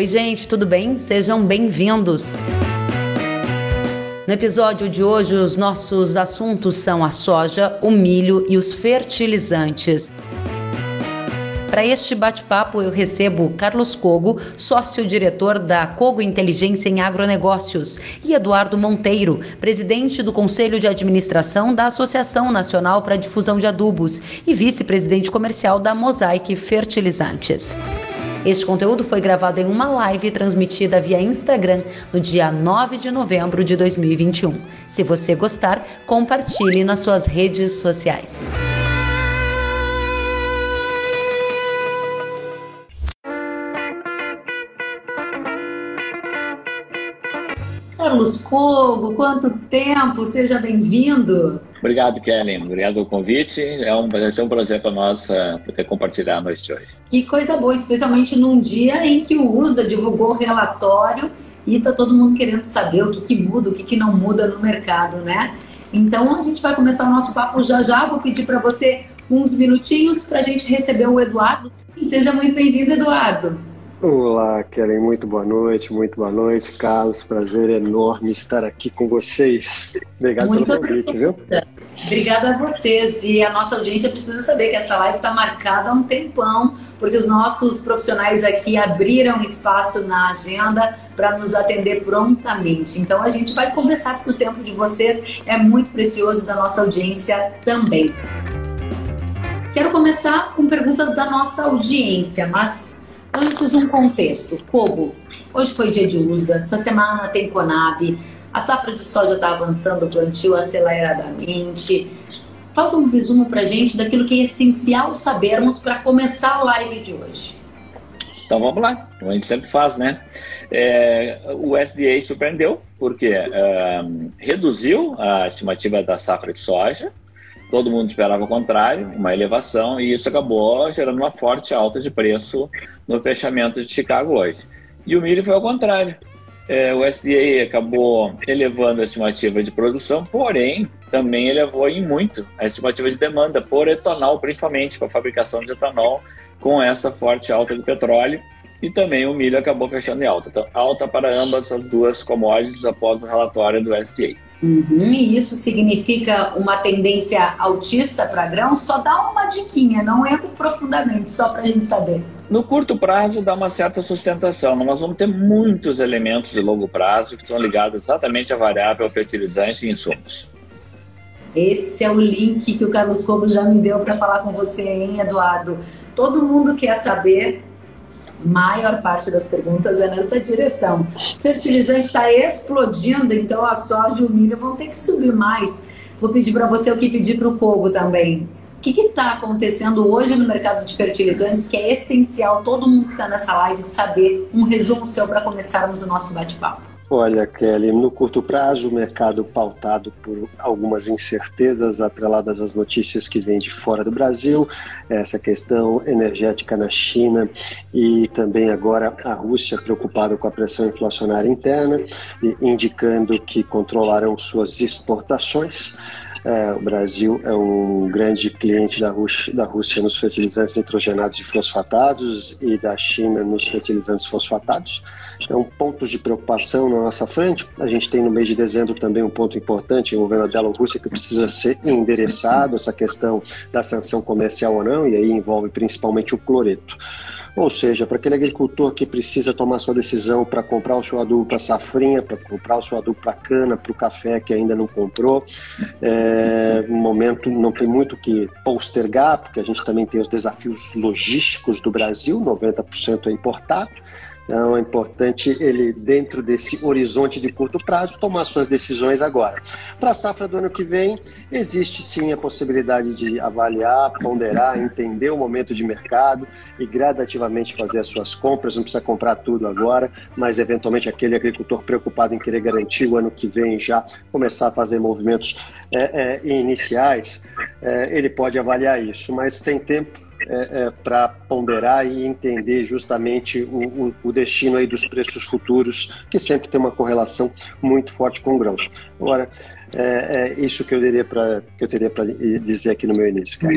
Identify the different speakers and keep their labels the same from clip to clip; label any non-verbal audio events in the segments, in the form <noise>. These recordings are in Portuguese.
Speaker 1: Oi, gente, tudo bem? Sejam bem-vindos. No episódio de hoje, os nossos assuntos são a soja, o milho e os fertilizantes. Para este bate-papo, eu recebo Carlos Cogo, sócio-diretor da Cogo Inteligência em Agronegócios, e Eduardo Monteiro, presidente do Conselho de Administração da Associação Nacional para a Difusão de Adubos e vice-presidente comercial da Mosaic Fertilizantes. Este conteúdo foi gravado em uma live transmitida via Instagram no dia 9 de novembro de 2021. Se você gostar, compartilhe nas suas redes sociais. Carlos Cogo, quanto tempo! Seja bem-vindo!
Speaker 2: Obrigado, Kelly. Obrigado pelo convite. É um, ser um prazer para nós uh, poder compartilhar a noite hoje.
Speaker 1: Que coisa boa, especialmente num dia em que o USDA divulgou o relatório e está todo mundo querendo saber o que, que muda, o que, que não muda no mercado, né? Então a gente vai começar o nosso papo já já. Vou pedir para você uns minutinhos para a gente receber o Eduardo. Seja muito bem-vindo, Eduardo.
Speaker 3: Olá, Kellen, muito boa noite, muito boa noite, Carlos. Prazer enorme estar aqui com vocês. Obrigado muito pelo convite, viu?
Speaker 1: Obrigada a vocês. E a nossa audiência precisa saber que essa live está marcada há um tempão, porque os nossos profissionais aqui abriram espaço na agenda para nos atender prontamente. Então a gente vai conversar, porque o tempo de vocês é muito precioso da nossa audiência também. Quero começar com perguntas da nossa audiência, mas Antes, um contexto. Kobo, hoje foi dia de USDA, essa semana tem Conab, a safra de soja está avançando o plantio aceleradamente. Faz um resumo para a gente daquilo que é essencial sabermos para começar a live de hoje.
Speaker 2: Então vamos lá, como a gente sempre faz, né? É, o SDA surpreendeu, porque reduziu a estimativa da safra de soja, todo mundo esperava o contrário, uma elevação, e isso acabou gerando uma forte alta de preço no fechamento de Chicago hoje. E o milho foi ao contrário. É, o SDA acabou elevando a estimativa de produção, porém também elevou em muito a estimativa de demanda por etanol, principalmente para a fabricação de etanol, com essa forte alta do petróleo. E também o milho acabou fechando em alta. Então, alta para ambas as duas commodities após o relatório do SDA.
Speaker 1: Uhum, e isso significa uma tendência altista para grão? Só dá uma diquinha, não entra profundamente, só para a gente saber.
Speaker 2: No curto prazo dá uma certa sustentação, mas nós vamos ter muitos elementos de longo prazo que são ligados exatamente à variável fertilizante e insumos.
Speaker 1: Esse é o link que o Carlos Cobo já me deu para falar com você, hein, Eduardo? Todo mundo quer saber maior parte das perguntas é nessa direção. Fertilizante está explodindo, então a soja e o milho vão ter que subir mais. Vou pedir para você o que pedir para o Kogo também. O que está acontecendo hoje no mercado de fertilizantes que é essencial todo mundo que está nessa live saber? Um resumo seu para começarmos o nosso bate-papo.
Speaker 3: Olha, Kelly, no curto prazo, o mercado pautado por algumas incertezas atreladas às notícias que vêm de fora do Brasil, essa questão energética na China e também agora a Rússia preocupada com a pressão inflacionária interna, indicando que controlarão suas exportações. É, o Brasil é um grande cliente da Rússia, da Rússia nos fertilizantes nitrogenados e fosfatados e da China nos fertilizantes fosfatados. Então, pontos de preocupação na nossa frente. A gente tem no mês de dezembro também um ponto importante envolvendo a Bielorrússia que precisa ser endereçado, essa questão da sanção comercial ou não, e aí envolve principalmente o cloreto. Ou seja, para aquele agricultor que precisa tomar sua decisão para comprar o seu adubo para safrinha, para comprar o seu adubo para cana, para o café que ainda não comprou, é, momento não tem muito que postergar, porque a gente também tem os desafios logísticos do Brasil, 90% é importado. Então é importante ele, dentro desse horizonte de curto prazo, tomar suas decisões agora. Para a safra do ano que vem, existe sim a possibilidade de avaliar, ponderar, entender o momento de mercado e gradativamente fazer as suas compras. Não precisa comprar tudo agora, mas eventualmente aquele agricultor preocupado em querer garantir o ano que vem já começar a fazer movimentos é, é, iniciais, é, ele pode avaliar isso, mas tem tempo é, é, para ponderar e entender justamente o, o, o, destino aí dos preços futuros, que sempre tem uma correlação muito forte com grãos. Agora, é, é isso que eu, que eu teria para dizer aqui no meu início. Cara.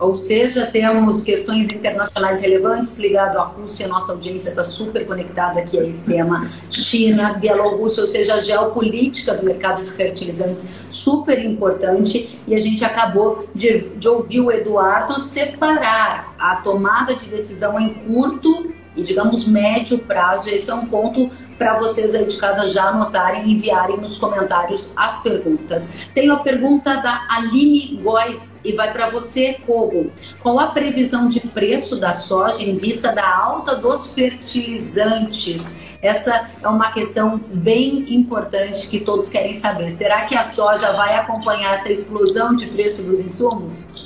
Speaker 1: Ou seja, temos questões internacionais relevantes ligado à Rússia, nossa audiência está super conectada aqui a esse tema, China, Bielorrússia, ou seja, a geopolítica do mercado de fertilizantes super importante. E a gente acabou de, de ouvir o Eduardo separar a tomada de decisão em curto e, digamos, médio prazo. Esse é um ponto para vocês aí de casa já anotarem e enviarem nos comentários as perguntas. Tenho a pergunta da Aline Góes e vai para você, Kogo. Qual a previsão de preço da soja em vista da alta dos fertilizantes? Essa é uma questão bem importante que todos querem saber. Será que a soja vai acompanhar essa explosão de preço dos insumos?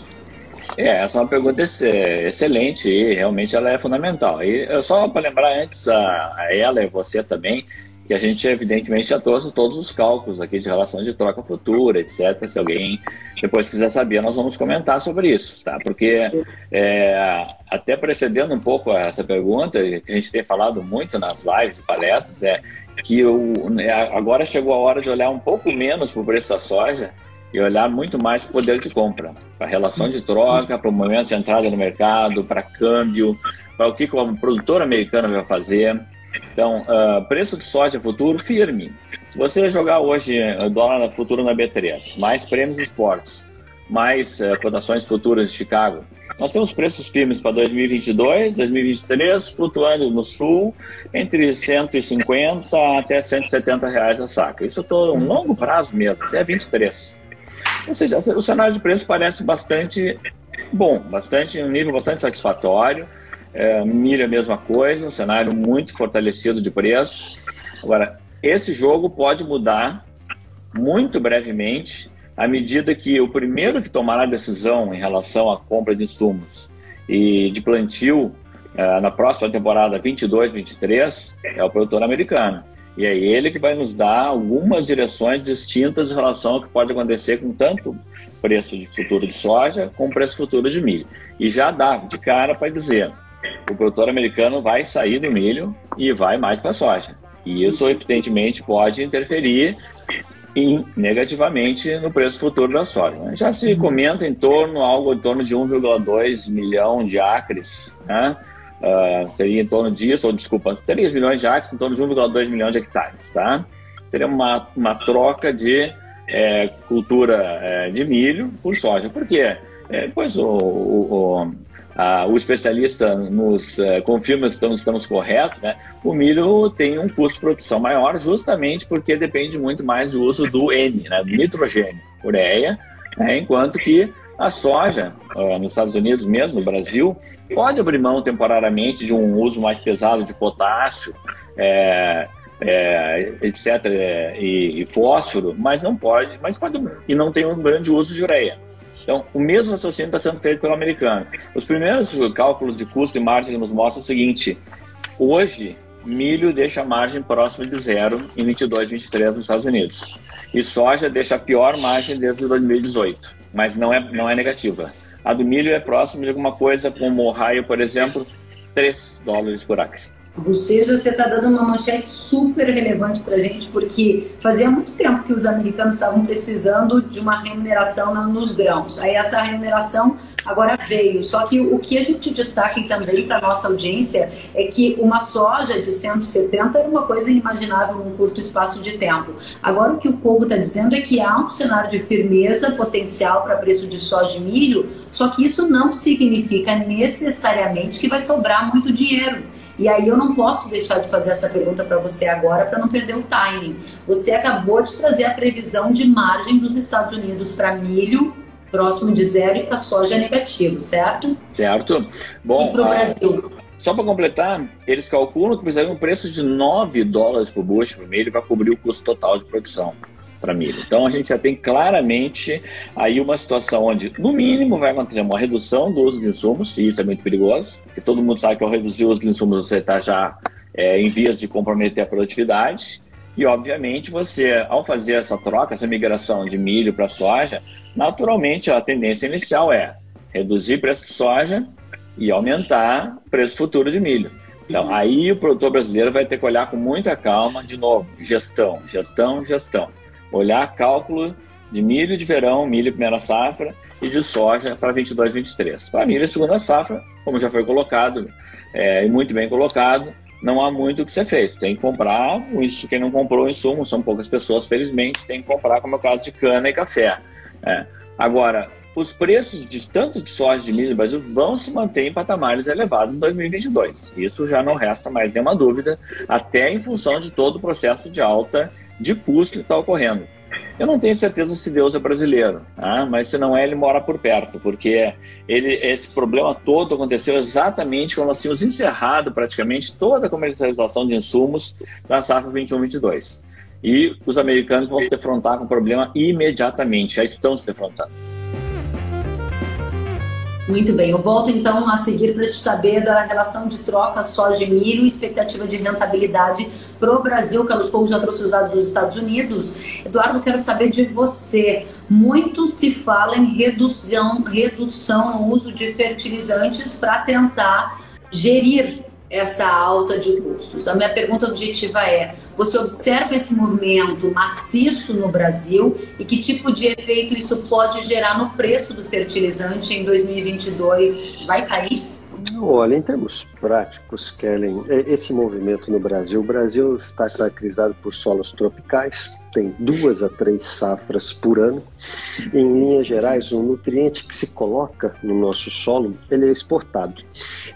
Speaker 2: É, essa é uma pergunta excelente e realmente ela é fundamental. E só para lembrar antes a, a, ela e você também, que a gente evidentemente já trouxe todos os cálculos aqui de relação de troca futura, etc. Se alguém depois quiser saber, nós vamos comentar sobre isso, tá? Porque é, até precedendo um pouco essa pergunta, que a gente tem falado muito nas lives e palestras, é que o, né, agora chegou a hora de olhar um pouco menos para o preço da soja e olhar muito mais para o poder de compra, para a relação de troca, para o momento de entrada no mercado, para câmbio, para o que o produtor americano vai fazer. Então, uh, preço de soja futuro firme. Se você jogar hoje uh, dólar futuro na B3, mais prêmios esportes, mais uh, cotações futuras de Chicago, nós temos preços firmes para 2022, 2023, flutuando no sul entre 150 até 170 reais a saca. Isso é um longo prazo mesmo, até 23. Ou seja, o cenário de preço parece bastante bom, bastante um nível bastante satisfatório. É, a mesma coisa, um cenário muito fortalecido de preço. Agora, esse jogo pode mudar muito brevemente à medida que o primeiro que tomará a decisão em relação à compra de insumos e de plantio é, na próxima temporada 22-23 é o produtor americano. E é ele que vai nos dar algumas direções distintas em relação ao que pode acontecer com tanto preço de futuro de soja como preço futuro de milho. E já dá de cara para dizer, o produtor americano vai sair do milho e vai mais para a soja. E isso, evidentemente, pode interferir em, negativamente no preço futuro da soja. Né? Já se comenta em torno, algo em torno de 1,2 milhão de acres, né? Uh, seria em torno disso, ou desculpa, 3 milhões de acres, em torno de 1,2 milhões de hectares, tá? Seria uma, uma troca de é, cultura é, de milho por soja. Por quê? É, pois o, o, o, a, o especialista nos é, confirma se estamos, estamos corretos, né? O milho tem um custo de produção maior justamente porque depende muito mais do uso do N, né? Do nitrogênio, ureia, né? enquanto que a soja, uh, nos Estados Unidos mesmo, no Brasil, pode abrir mão temporariamente de um uso mais pesado de potássio, é, é, etc., é, e, e, fósforo, mas não pode, mas pode, e não tem um grande uso de ureia. Então, o mesmo raciocínio está sendo feito pelo americano. Os primeiros cálculos de custo e margem nos mostram o seguinte: hoje, milho deixa a margem próxima de zero em 22, 23 nos Estados Unidos. E soja deixa a pior margem desde 2018 mas não é, não é negativa. A do milho é próxima de alguma coisa como o raio, por exemplo, 3 dólares por acre.
Speaker 1: Ou seja, você está dando uma manchete super relevante para a gente, porque fazia muito tempo que os americanos estavam precisando de uma remuneração nos grãos. Aí essa remuneração agora veio. Só que o que a gente destaca também para nossa audiência é que uma soja de 170 era uma coisa inimaginável num curto espaço de tempo. Agora o que o Pogo está dizendo é que há um cenário de firmeza potencial para preço de soja e milho, só que isso não significa necessariamente que vai sobrar muito dinheiro. E aí eu não posso deixar de fazer essa pergunta para você agora para não perder o timing. Você acabou de trazer a previsão de margem dos Estados Unidos para milho próximo de zero e para soja negativo, certo?
Speaker 2: Certo. Bom,
Speaker 1: e para o Brasil?
Speaker 2: Só para completar, eles calculam que precisam de um preço de 9 dólares por bushel por milho para cobrir o custo total de produção para milho. Então a gente já tem claramente aí uma situação onde, no mínimo, vai acontecer uma redução do uso de insumos, e isso é muito perigoso, porque todo mundo sabe que ao reduzir o uso de insumos você está já é, em vias de comprometer a produtividade. E, obviamente, você, ao fazer essa troca, essa migração de milho para soja, naturalmente a tendência inicial é reduzir o preço de soja e aumentar o preço futuro de milho. Então, aí o produtor brasileiro vai ter que olhar com muita calma, de novo, gestão, gestão, gestão olhar cálculo de milho de verão, milho primeira safra, e de soja para 22, 23. Para milho, segunda safra, como já foi colocado, é, e muito bem colocado, não há muito o que ser feito. Tem que comprar, isso quem não comprou o insumo, são poucas pessoas, felizmente, tem que comprar, como é o caso de cana e café. É. Agora, os preços de tanto de soja de milho no Brasil vão se manter em patamares elevados em 2022. Isso já não resta mais nenhuma dúvida, até em função de todo o processo de alta de custo está ocorrendo. Eu não tenho certeza se Deus é brasileiro, tá? mas se não é, ele mora por perto, porque ele, esse problema todo aconteceu exatamente quando nós tínhamos encerrado praticamente toda a comercialização de insumos da safra 21-22. E os americanos vão se defrontar com o problema imediatamente, já estão se defrontando.
Speaker 1: Muito bem, eu volto então a seguir para te saber da relação de troca soja e milho e expectativa de rentabilidade para o Brasil. Carlos Couto já trouxe os dados dos Estados Unidos. Eduardo, quero saber de você. Muito se fala em redução, redução no uso de fertilizantes para tentar gerir essa alta de custos. A minha pergunta objetiva é: você observa esse movimento maciço no Brasil e que tipo de efeito isso pode gerar no preço do fertilizante em 2022? Vai cair?
Speaker 3: Olha, em termos práticos, Kellen, é, esse movimento no Brasil, o Brasil está caracterizado por solos tropicais, tem duas a três safras por ano. Em linhas gerais, o nutriente que se coloca no nosso solo, ele é exportado.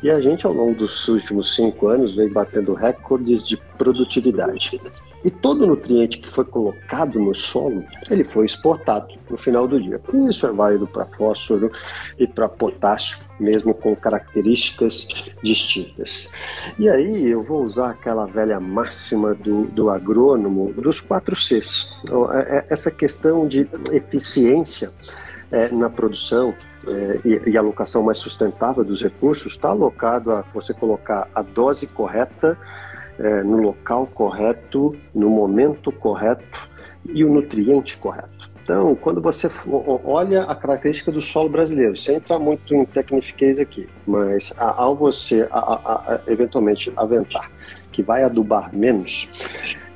Speaker 3: E a gente, ao longo dos últimos cinco anos, vem batendo recordes de produtividade. E todo nutriente que foi colocado no solo, ele foi exportado no final do dia. Isso é válido para fósforo e para potássio, mesmo com características distintas. E aí eu vou usar aquela velha máxima do, do agrônomo dos quatro Cs. Então, é, é, essa questão de eficiência é, na produção, é, e, e, alocação mais sustentável dos recursos está alocado a você colocar a dose correta é, no local correto, no momento correto e o nutriente correto. Então, quando você olha a característica do solo brasileiro, sem entrar muito em tecnifiquez aqui, mas ao você a, a, a, eventualmente aventar que vai adubar menos,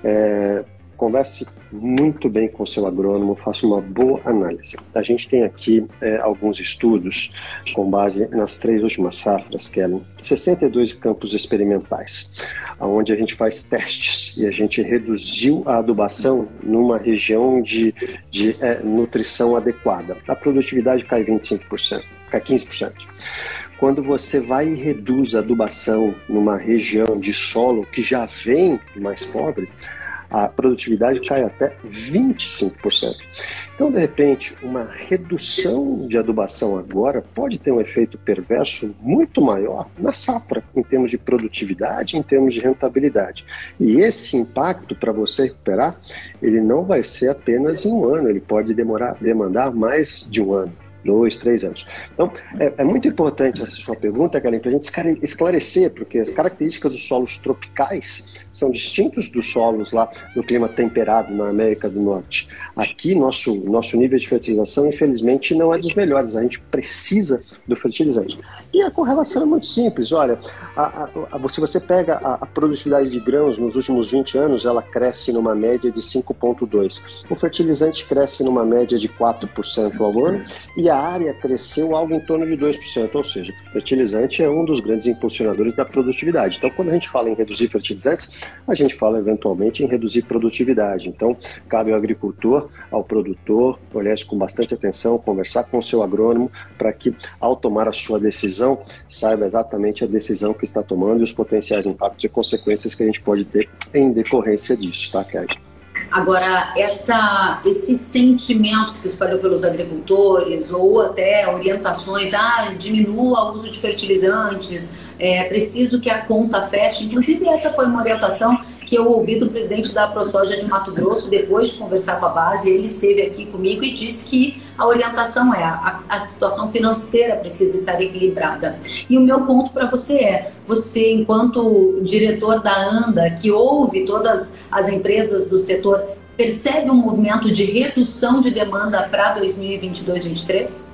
Speaker 3: é, converse muito bem com seu agrônomo, faça uma boa análise. A gente tem aqui é, alguns estudos com base nas três últimas safras, Kellen, 62 campos experimentais, onde a gente faz testes e a gente reduziu a adubação numa região de, de é, nutrição adequada. A produtividade cai 25%, cai 15% quando você vai e reduz a adubação numa região de solo que já vem mais pobre, a produtividade cai até 25%. Então, de repente, uma redução de adubação agora pode ter um efeito perverso muito maior na safra, em termos de produtividade, em termos de rentabilidade. E esse impacto, para você recuperar, ele não vai ser apenas em um ano, ele pode demorar, demandar mais de um ano dois, três anos. Então, é, é muito importante essa sua pergunta, Karen, para a gente esclarecer, porque as características dos solos tropicais são distintos dos solos lá no clima temperado na América do Norte. Aqui, nosso, nosso nível de fertilização, infelizmente, não é dos melhores. A gente precisa do fertilizante. E a correlação é muito simples. Olha, a, a, a, se você pega a, produtividade de grãos nos últimos 20 anos, ela cresce numa média de 5,2%. O fertilizante cresce numa média de 4% ao ano e a área cresceu algo em torno de 2%, ou seja, fertilizante é um dos grandes impulsionadores da produtividade. Então, quando a gente fala em reduzir fertilizantes, a gente fala eventualmente em reduzir produtividade. Então, cabe ao agricultor, ao produtor, olhar isso com bastante atenção, conversar com o seu agrônomo, para que, ao tomar a sua decisão, saiba exatamente a decisão que está tomando e os potenciais impactos e consequências que a gente pode ter em decorrência disso, tá, Kelly?
Speaker 1: Agora, essa, esse sentimento que se espalhou pelos agricultores, ou até orientações, ah, diminua o uso de fertilizantes, é preciso que a conta feche. Inclusive, essa foi uma orientação que eu ouvi do presidente da ProSoja de Mato Grosso, depois de conversar com a base, ele esteve aqui comigo e disse que a orientação é a, a situação financeira precisa estar equilibrada. E o meu ponto para você é, você enquanto diretor da ANDA, que ouve todas as empresas do setor, percebe um movimento de redução de demanda para 2022-2023?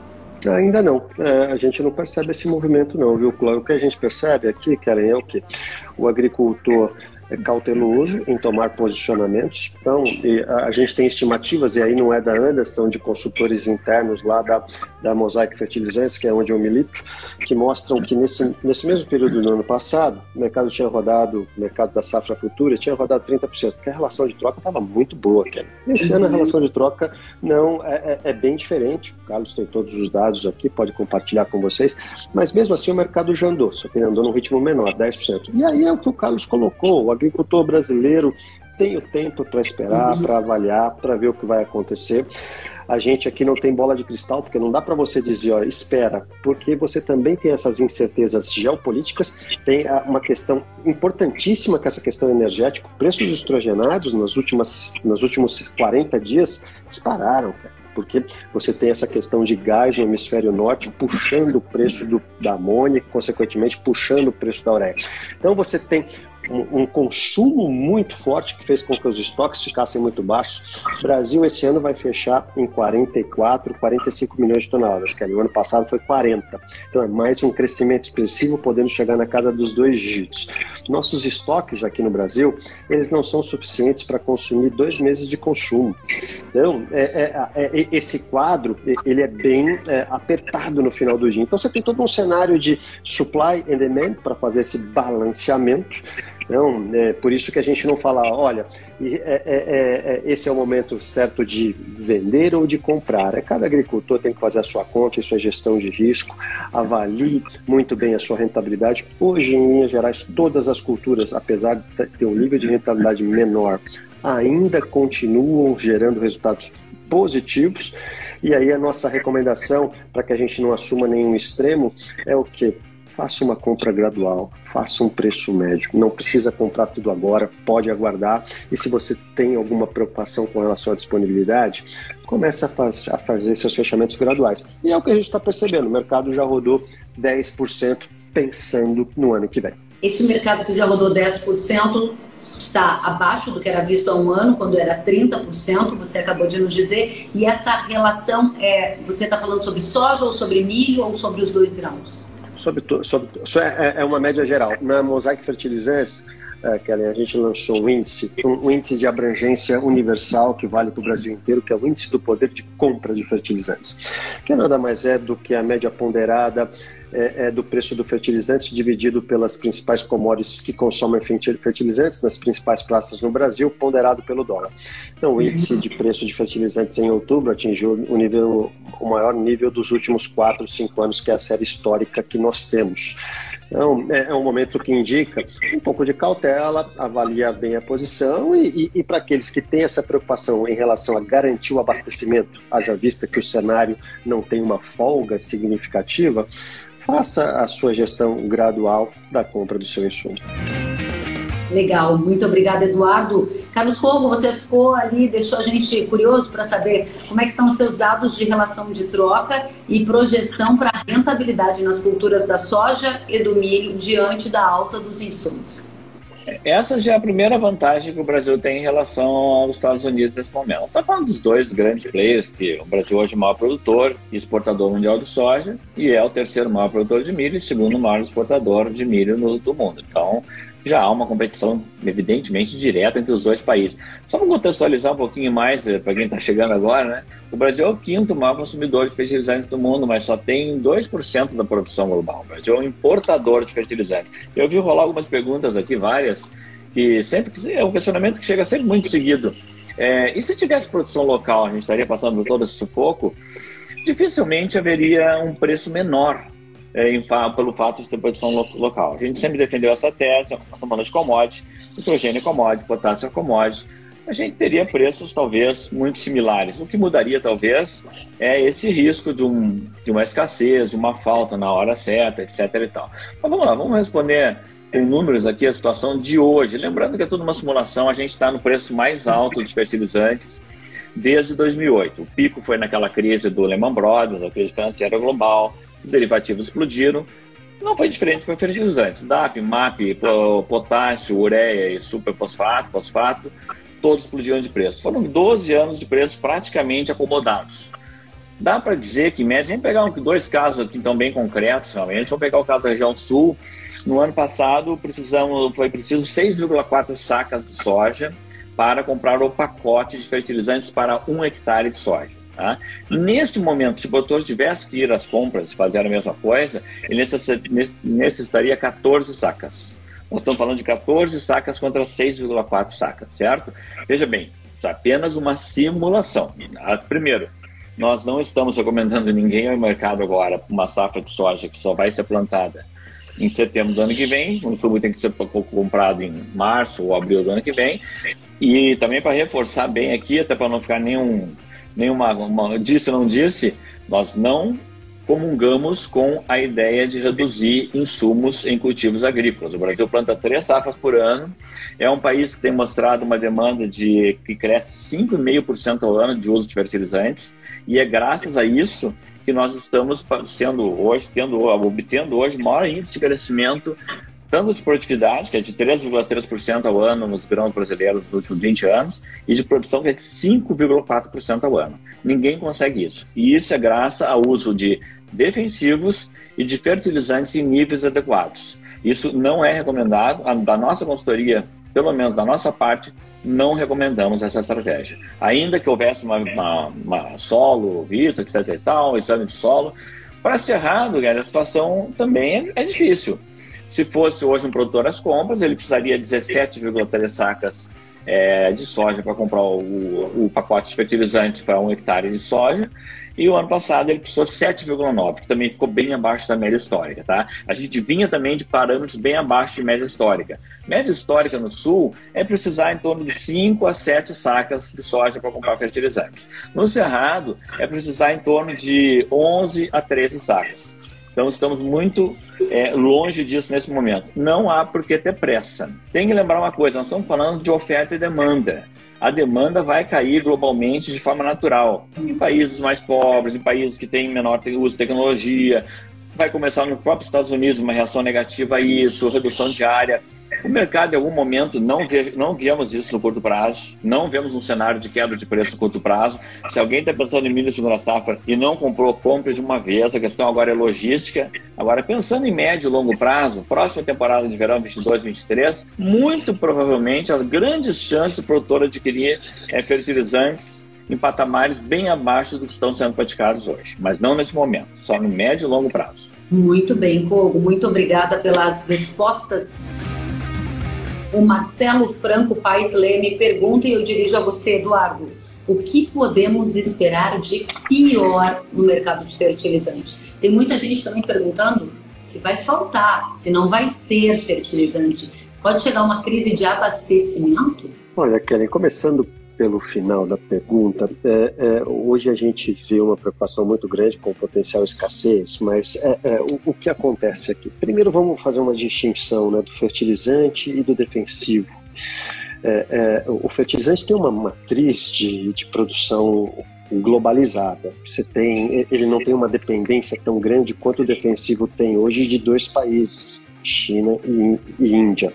Speaker 3: Ainda não. É, a gente não percebe esse movimento não, viu, Cláudio? O que a gente percebe aqui, Karen, é o que? O agricultor cauteloso em tomar posicionamentos. Então, a gente tem estimativas, e aí não é da Anderson, de consultores internos lá da, da Mosaic Fertilizantes, que é onde eu milito, que mostram que nesse, nesse mesmo período do ano passado, o mercado tinha rodado, o mercado da safra futura tinha rodado 30%, porque a relação de troca estava muito boa, Kelly. Esse ano a relação de troca não é, é, é bem diferente. O Carlos tem todos os dados aqui, pode compartilhar com vocês, mas mesmo assim o mercado já andou, só que andou num ritmo menor, 10%. E aí é o que o Carlos colocou, o agricultor brasileiro tem o tempo para esperar, uhum. para avaliar, para ver o que vai acontecer. A gente aqui não tem bola de cristal, porque não dá para você dizer, ó, espera, porque você também tem essas incertezas geopolíticas, tem uma questão importantíssima que é essa questão energética. O preço dos estrogenados nas últimas, nos últimos 40 dias dispararam, cara porque você tem essa questão de gás no hemisfério norte puxando o preço do, da amônia, consequentemente puxando o preço da ureia. Então você tem um, um, consumo muito forte que fez com que os estoques ficassem muito baixos. O Brasil esse ano vai fechar em 44, 45 milhões de toneladas, que o ano passado foi 40. Então é mais um crescimento expressivo, podendo chegar na casa dos dois dígitos. Nossos estoques aqui no Brasil, eles não são suficientes para consumir dois meses de consumo. Então, é, é, é, esse quadro, ele é bem é, apertado no final do dia. Então você tem todo um cenário de supply and demand para fazer esse balanceamento então, é por isso que a gente não fala, olha, é, é, é, é, esse é o momento certo de vender ou de comprar. É, cada agricultor tem que fazer a sua conta e sua gestão de risco, avalie muito bem a sua rentabilidade. Hoje, em linhas gerais, todas as culturas, apesar de ter um nível de rentabilidade menor, ainda continuam gerando resultados positivos. E aí a nossa recomendação para que a gente não assuma nenhum extremo é o que? Faça uma compra gradual, faça um preço médio. Não precisa comprar tudo agora, pode aguardar. E se você tem alguma preocupação com relação à disponibilidade, comece a, faz, a fazer seus fechamentos graduais. E é o que a gente está percebendo: o mercado já rodou 10% pensando no ano que vem.
Speaker 1: Esse mercado que já rodou 10% está abaixo do que era visto há um ano, quando era 30%, você acabou de nos dizer. E essa relação, é, você está falando sobre soja ou sobre milho ou sobre os dois grãos?
Speaker 3: Sobre, sobre é, é, uma média geral. Na Mosaic Fertilizantes, é, a gente lançou um índice, um índice de abrangência universal que vale para o Brasil inteiro, que é o índice do poder de compra de fertilizantes, que nada mais é do que a média ponderada é, é do preço do fertilizante dividido pelas principais commodities que consomem fertilizantes nas principais praças no Brasil, ponderado pelo dólar. Então, o índice de preço de fertilizantes em outubro atingiu o, nível, o maior nível dos últimos 4, 5 anos, que é a série histórica que nós temos. Então, é, é um momento que indica um pouco de cautela, avaliar bem a posição e, e, e para aqueles que têm essa preocupação em relação a garantir o abastecimento, haja vista que o cenário não tem uma folga significativa, faça a sua gestão gradual da compra do seu insumo.
Speaker 1: Legal, muito obrigada, Eduardo. Carlos Fogo, você ficou ali, deixou a gente curioso para saber como é que são os seus dados de relação de troca e projeção para rentabilidade nas culturas da soja e do milho diante da alta dos insumos.
Speaker 2: Essa já é a primeira vantagem que o Brasil tem em relação aos Estados Unidos nesse momento. Está falando dos dois grandes players, que o Brasil hoje é o maior produtor e exportador mundial de soja, e é o terceiro maior produtor de milho e segundo maior exportador de milho no, do mundo. Então, já há uma competição, evidentemente, direta entre os dois países. Só para contextualizar um pouquinho mais, eh, para quem está chegando agora, né? O Brasil é o quinto maior consumidor de fertilizantes do mundo, mas só tem 2% da produção global. O Brasil é um importador de fertilizantes. Eu vi rolar algumas perguntas aqui, várias, que sempre é um questionamento que chega sempre muito seguido. É, e se tivesse produção local, a gente estaria passando por todo esse sufoco? Dificilmente haveria um preço menor em, pelo fato de ter produção lo, local. A gente sempre defendeu essa tese, nós estamos de commodity, nitrogênio é commodity, potássio é commodity, a gente teria preços talvez muito similares. O que mudaria talvez é esse risco de, um, de uma escassez, de uma falta na hora certa, etc. E tal. Mas vamos lá, vamos responder com números aqui a situação de hoje. Lembrando que é tudo uma simulação, a gente está no preço mais alto dos fertilizantes desde 2008. O pico foi naquela crise do Lehman Brothers, a crise financeira global, derivativos explodiram. Não foi diferente com fertilizantes. DAP, MAP, potássio, ureia e superfosfato, fosfato, todos explodiram de preço. Foram 12 anos de preços praticamente acomodados. dá para dizer que, em média, vamos pegar dois casos aqui então bem concretos, realmente. Vamos pegar o caso da região sul. No ano passado, precisamos, foi preciso 6,4 sacas de soja para comprar o pacote de fertilizantes para um hectare de soja. Tá? Neste momento, se o produtor tivesse que ir às compras e fazer a mesma coisa, ele necessitaria 14 sacas. Nós estamos falando de 14 sacas contra 6,4 sacas, certo? Veja bem, isso é apenas uma simulação. Ah, primeiro, nós não estamos recomendando ninguém ao mercado agora uma safra de soja que só vai ser plantada em setembro do ano que vem. O insumo tem que ser comprado em março ou abril do ano que vem. E também para reforçar bem aqui, até para não ficar nenhum, nenhuma uma, disse ou não disse, nós não comungamos com a ideia de reduzir insumos em cultivos agrícolas. O Brasil planta três safras por ano, é um país que tem mostrado uma demanda de que cresce 5,5% ao ano de uso de fertilizantes, e é graças a isso que nós estamos sendo hoje, tendo, obtendo hoje maior índice de crescimento tanto de produtividade, que é de 3,3% ao ano nos grãos brasileiros nos últimos 20 anos, e de produção, que é de 5,4% ao ano. Ninguém consegue isso. E isso é graças ao uso de defensivos e de fertilizantes em níveis adequados. Isso não é recomendado. Da nossa consultoria, pelo menos da nossa parte, não recomendamos essa estratégia. Ainda que houvesse uma, uma, uma solo, vista, etc e tal, exame de solo, para ser errado, a situação também é, é difícil. Se fosse hoje um produtor às compras, ele precisaria 17,3 sacas é, de soja para comprar o, o, pacote de fertilizante para um hectare de soja. E o ano passado ele precisou 7,9, que também ficou bem abaixo da média histórica, tá? A gente vinha também de parâmetros bem abaixo de média histórica. Média histórica no sul é precisar em torno de 5 a 7 sacas de soja para comprar fertilizantes. No Cerrado é precisar em torno de 11 a 13 sacas. Então estamos muito é, longe disso nesse momento. Não há por que ter pressa. Tem que lembrar uma coisa: nós estamos falando de oferta e demanda a demanda vai cair globalmente de forma natural. Em países mais pobres, em países que têm menor uso de tecnologia, vai começar nos próprios Estados Unidos uma reação negativa a isso, redução de área. O mercado, em algum momento, não, vê, não vemos isso no curto prazo, não vemos um cenário de quebra de preço no curto prazo. Se alguém está pensando em milho segunda safra e não comprou, compre de uma vez. A questão agora é logística. Agora, pensando em médio e longo prazo, próxima temporada de verão 22, 23, muito provavelmente as grandes chances do produtor adquirir é, fertilizantes em patamares bem abaixo do que estão sendo praticados hoje, mas não nesse momento, só no médio e longo prazo.
Speaker 1: Muito bem, Kogo, muito obrigada pelas respostas. O Marcelo Franco Paes Leme pergunta e eu dirijo a você, Eduardo. O que podemos esperar de pior no mercado de fertilizante? Tem muita gente também perguntando se vai faltar, se não vai ter fertilizante. Pode chegar uma crise de abastecimento?
Speaker 3: Olha, Kelly, começando pelo final da pergunta. É, é, hoje a gente vê uma preocupação muito grande com potencial escassez, mas é, é, o, o, que acontece aqui? Primeiro vamos fazer uma distinção né, do fertilizante e do defensivo. É, é, o fertilizante tem uma matriz de, de produção globalizada. Você tem, ele não tem uma dependência tão grande quanto o defensivo tem hoje de dois países. China e, Índia.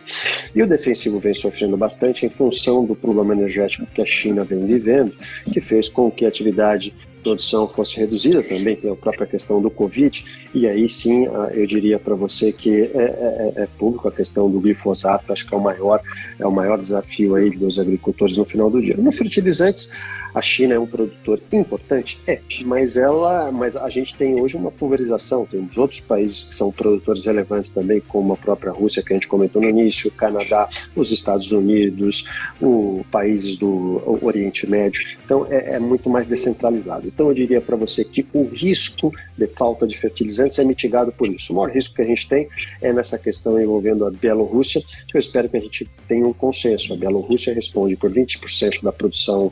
Speaker 3: E o defensivo vem sofrendo bastante em função do problema energético que a China vem vivendo, que fez com que a atividade produção fosse reduzida também pela própria questão do Covid, e aí sim ah, eu diria para você que é, é, é, é, público a questão do glifosato, acho que é o maior, é o maior desafio aí dos agricultores no final do dia. No fertilizantes, a China é um produtor importante? É, mas ela, mas a gente tem hoje uma pulverização, temos outros países que são produtores relevantes também, como a própria Rússia, que a gente comentou no início, o Canadá, os Estados Unidos, os países do Oriente Médio. Então é, é muito mais descentralizado. Então eu diria para você que o risco de falta de fertilizantes é mitigado por isso. O maior risco que a gente tem é nessa questão envolvendo a Bielorrússia, que eu espero que a gente tenha um consenso. A Bielorrússia responde por 20% da produção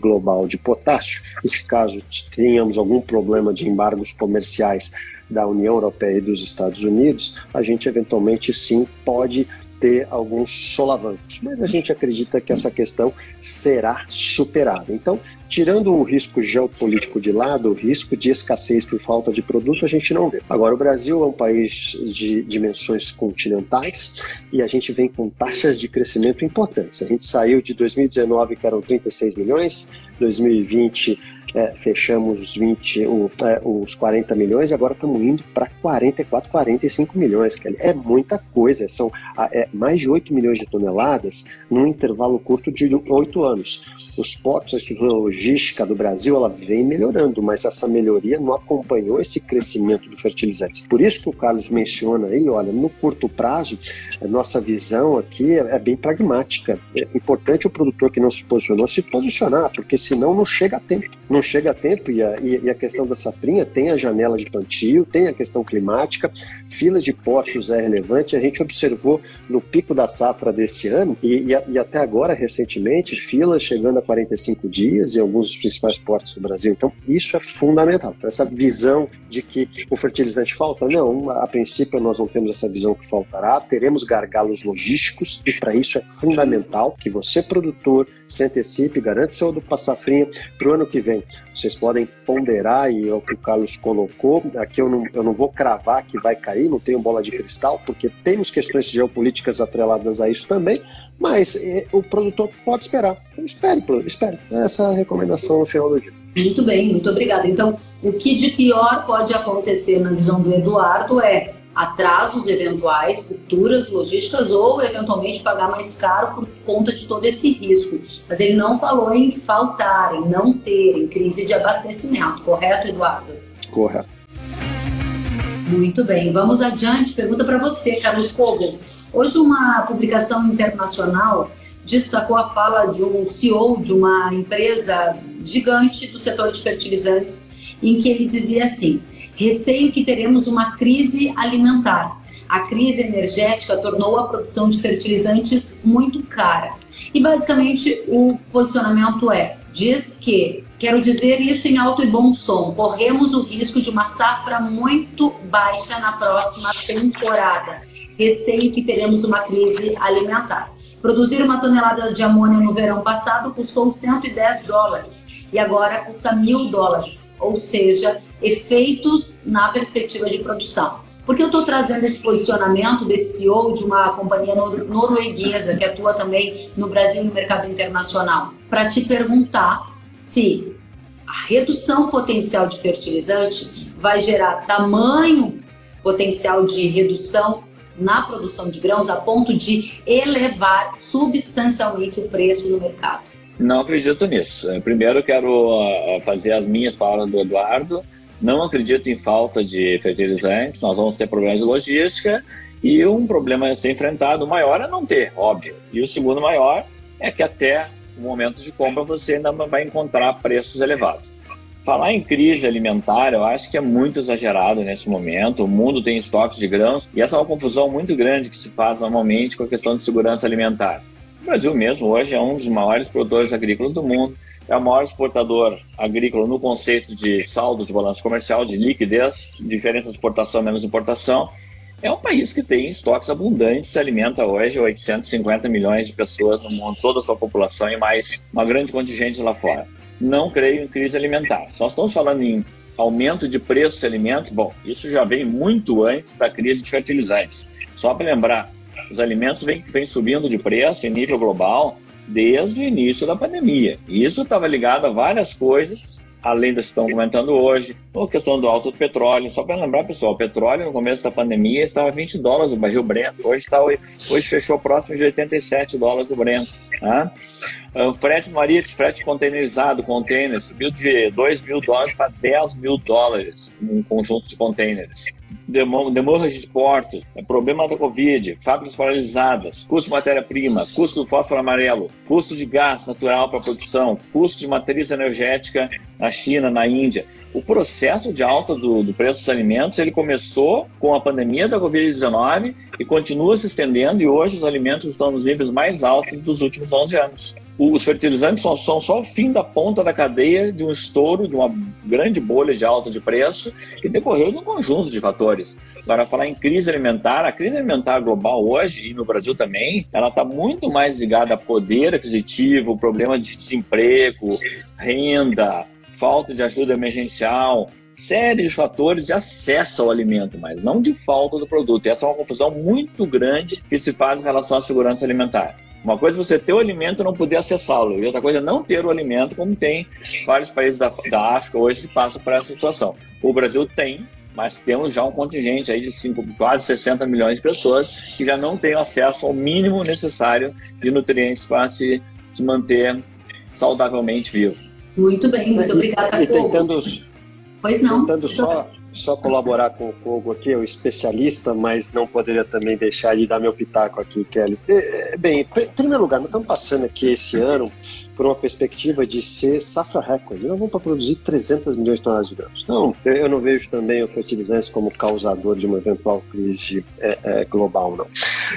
Speaker 3: global global de potássio, e se caso tenhamos algum problema de embargos comerciais da União Europeia e dos Estados Unidos, a gente eventualmente sim pode ter alguns solavancos, mas a gente acredita que essa questão será superada. Então, tirando o risco geopolítico de lado, o risco de escassez por falta de produto, a gente não vê. Agora, o Brasil é um país de dimensões continentais e a gente vem com taxas de crescimento importantes. A gente saiu de 2019, que eram 36 milhões, 2020 é, fechamos os 20, o, é, os 40 milhões e agora estamos indo para 44, 45 milhões. Que é muita coisa, são é, mais de 8 milhões de toneladas num intervalo curto de 8 anos. Os portos, a estrutura logística do Brasil, ela vem melhorando, mas essa melhoria não acompanhou esse crescimento do fertilizante. Por isso que o Carlos menciona aí, olha, no curto prazo, a nossa visão aqui é, é bem pragmática. É importante o produtor que não se posicionou se posicionar, porque senão não chega a tempo. Não chega a tempo e a, e a questão da safrinha tem a janela de plantio, tem a questão climática, fila de portos é relevante. A gente observou no pico da safra desse ano e, e, e até agora, recentemente, filas chegando a 45 dias em alguns dos principais portos do Brasil. Então, isso é fundamental. Essa visão de que o fertilizante falta, não, a princípio nós não temos essa visão que faltará, teremos gargalos logísticos e para isso é fundamental que você, produtor, se antecipe, garante seu do safrinha para o ano que vem. Vocês podem ponderar, e é o que o Carlos colocou, aqui eu não, eu não vou cravar que vai cair, não tenho bola de cristal, porque temos questões geopolíticas atreladas a isso também, mas é, o produtor pode esperar. Então, espere, espere. Essa é a recomendação no final do dia.
Speaker 1: Muito bem, muito obrigada. Então, o que de pior pode acontecer na visão do Eduardo é atrasos eventuais, futuras logísticas ou eventualmente pagar mais caro por conta de todo esse risco. Mas ele não falou em faltar, em não ter, em crise de abastecimento, correto, Eduardo?
Speaker 3: Correto.
Speaker 1: Muito bem, vamos adiante. Pergunta para você, Carlos Fogo. Hoje, uma publicação internacional destacou a fala de um CEO de uma empresa gigante do setor de fertilizantes, em que ele dizia assim: Receio que teremos uma crise alimentar. A crise energética tornou a produção de fertilizantes muito cara. E basicamente o posicionamento é: diz que, quero dizer isso em alto e bom som, corremos o risco de uma safra muito baixa na próxima temporada. Receio que teremos uma crise alimentar. Produzir uma tonelada de amônia no verão passado custou 110 dólares e agora custa mil dólares, ou seja, efeitos na perspectiva de produção. Por que eu estou trazendo esse posicionamento desse CEO de uma companhia nor norueguesa que atua também no Brasil e no mercado internacional? Para te perguntar se a redução potencial de fertilizante vai gerar tamanho potencial de redução na produção de grãos a ponto de elevar substancialmente o preço no mercado.
Speaker 2: Não acredito nisso. É, primeiro, quero ah, fazer as minhas palavras do Eduardo. Não acredito em falta de fertilizantes. Nós vamos ter problemas de logística e um problema a ser enfrentado maior é não ter, óbvio. E o segundo maior é que até o momento de compra você ainda vai encontrar preços elevados. Falar em crise alimentar, eu acho que é muito exagerado nesse momento. O mundo tem estoques de grãos e essa é uma confusão muito grande que se faz normalmente com a questão de segurança alimentar. O Brasil mesmo hoje é um dos maiores produtores agrícolas do mundo, é o maior exportador agrícola no conceito de saldo de balanço comercial, de liquidez, diferença de exportação menos importação. É um país que tem estoques abundantes, alimenta hoje 850 milhões de pessoas no mundo, toda a sua população e mais uma grande contingente lá fora. Não creio em crise alimentar. Só estamos falando em aumento de preço de alimentos, bom, isso já vem muito antes da crise de fertilizantes. Só para lembrar, os alimentos vêm, subindo de preço em nível global desde o início da pandemia. E isso estava ligado a várias coisas, além das que estão comentando hoje, a questão do alto do petróleo. Só para lembrar, pessoal, o petróleo no começo da pandemia estava 20 dólares o barril Brent, hoje, está, hoje fechou próximo de 87 dólares o Brent. Tá? Uh, frete marítimo, frete containerizado, container, subiu de 2 mil dólares para 10 mil dólares um conjunto de containers demora de portos, é problema da Covid, fábricas paralisadas, custo de matéria-prima, custo do fósforo amarelo, custo de gás natural para produção, custo de matriz energética na China, na Índia. O processo de alta do, do preço dos alimentos ele começou com a pandemia da Covid-19 e continua se estendendo e hoje os alimentos estão nos níveis mais altos dos últimos 11 anos. Os fertilizantes são, são, só o fim da ponta da cadeia de um estouro, de uma grande bolha de alta de preço que decorreu de um conjunto de fatores. Agora, falar em crise alimentar, a crise alimentar global hoje, e no Brasil também, ela está muito mais ligada a poder aquisitivo, problema de desemprego, renda, falta de ajuda emergencial, série de fatores de acesso ao alimento, mas não de falta do produto. E essa é uma confusão muito grande que se faz em relação à segurança alimentar. Uma coisa é você ter o alimento e não poder acessá-lo, e outra coisa é não ter o alimento, como tem vários países da, da África hoje que passam por essa situação. O Brasil tem, mas temos já um contingente aí de cinco, quase 60 milhões de pessoas que já não têm acesso ao mínimo necessário de nutrientes para se, se manter saudavelmente vivo.
Speaker 1: Muito bem, muito obrigada,
Speaker 3: e, e tentando,
Speaker 1: Pois não.
Speaker 3: Tentando só só colaborar com o Kogo aqui, o especialista, mas não poderia também deixar de dar meu pitaco aqui, Kelly. É, bem, em primeiro lugar, nós estamos passando aqui esse ano por uma perspectiva de ser safra recorde. Nós vamos para produzir 300 milhões de toneladas de grãos. Então, eu não vejo também os fertilizantes como causador de uma eventual crise é, é, global, não.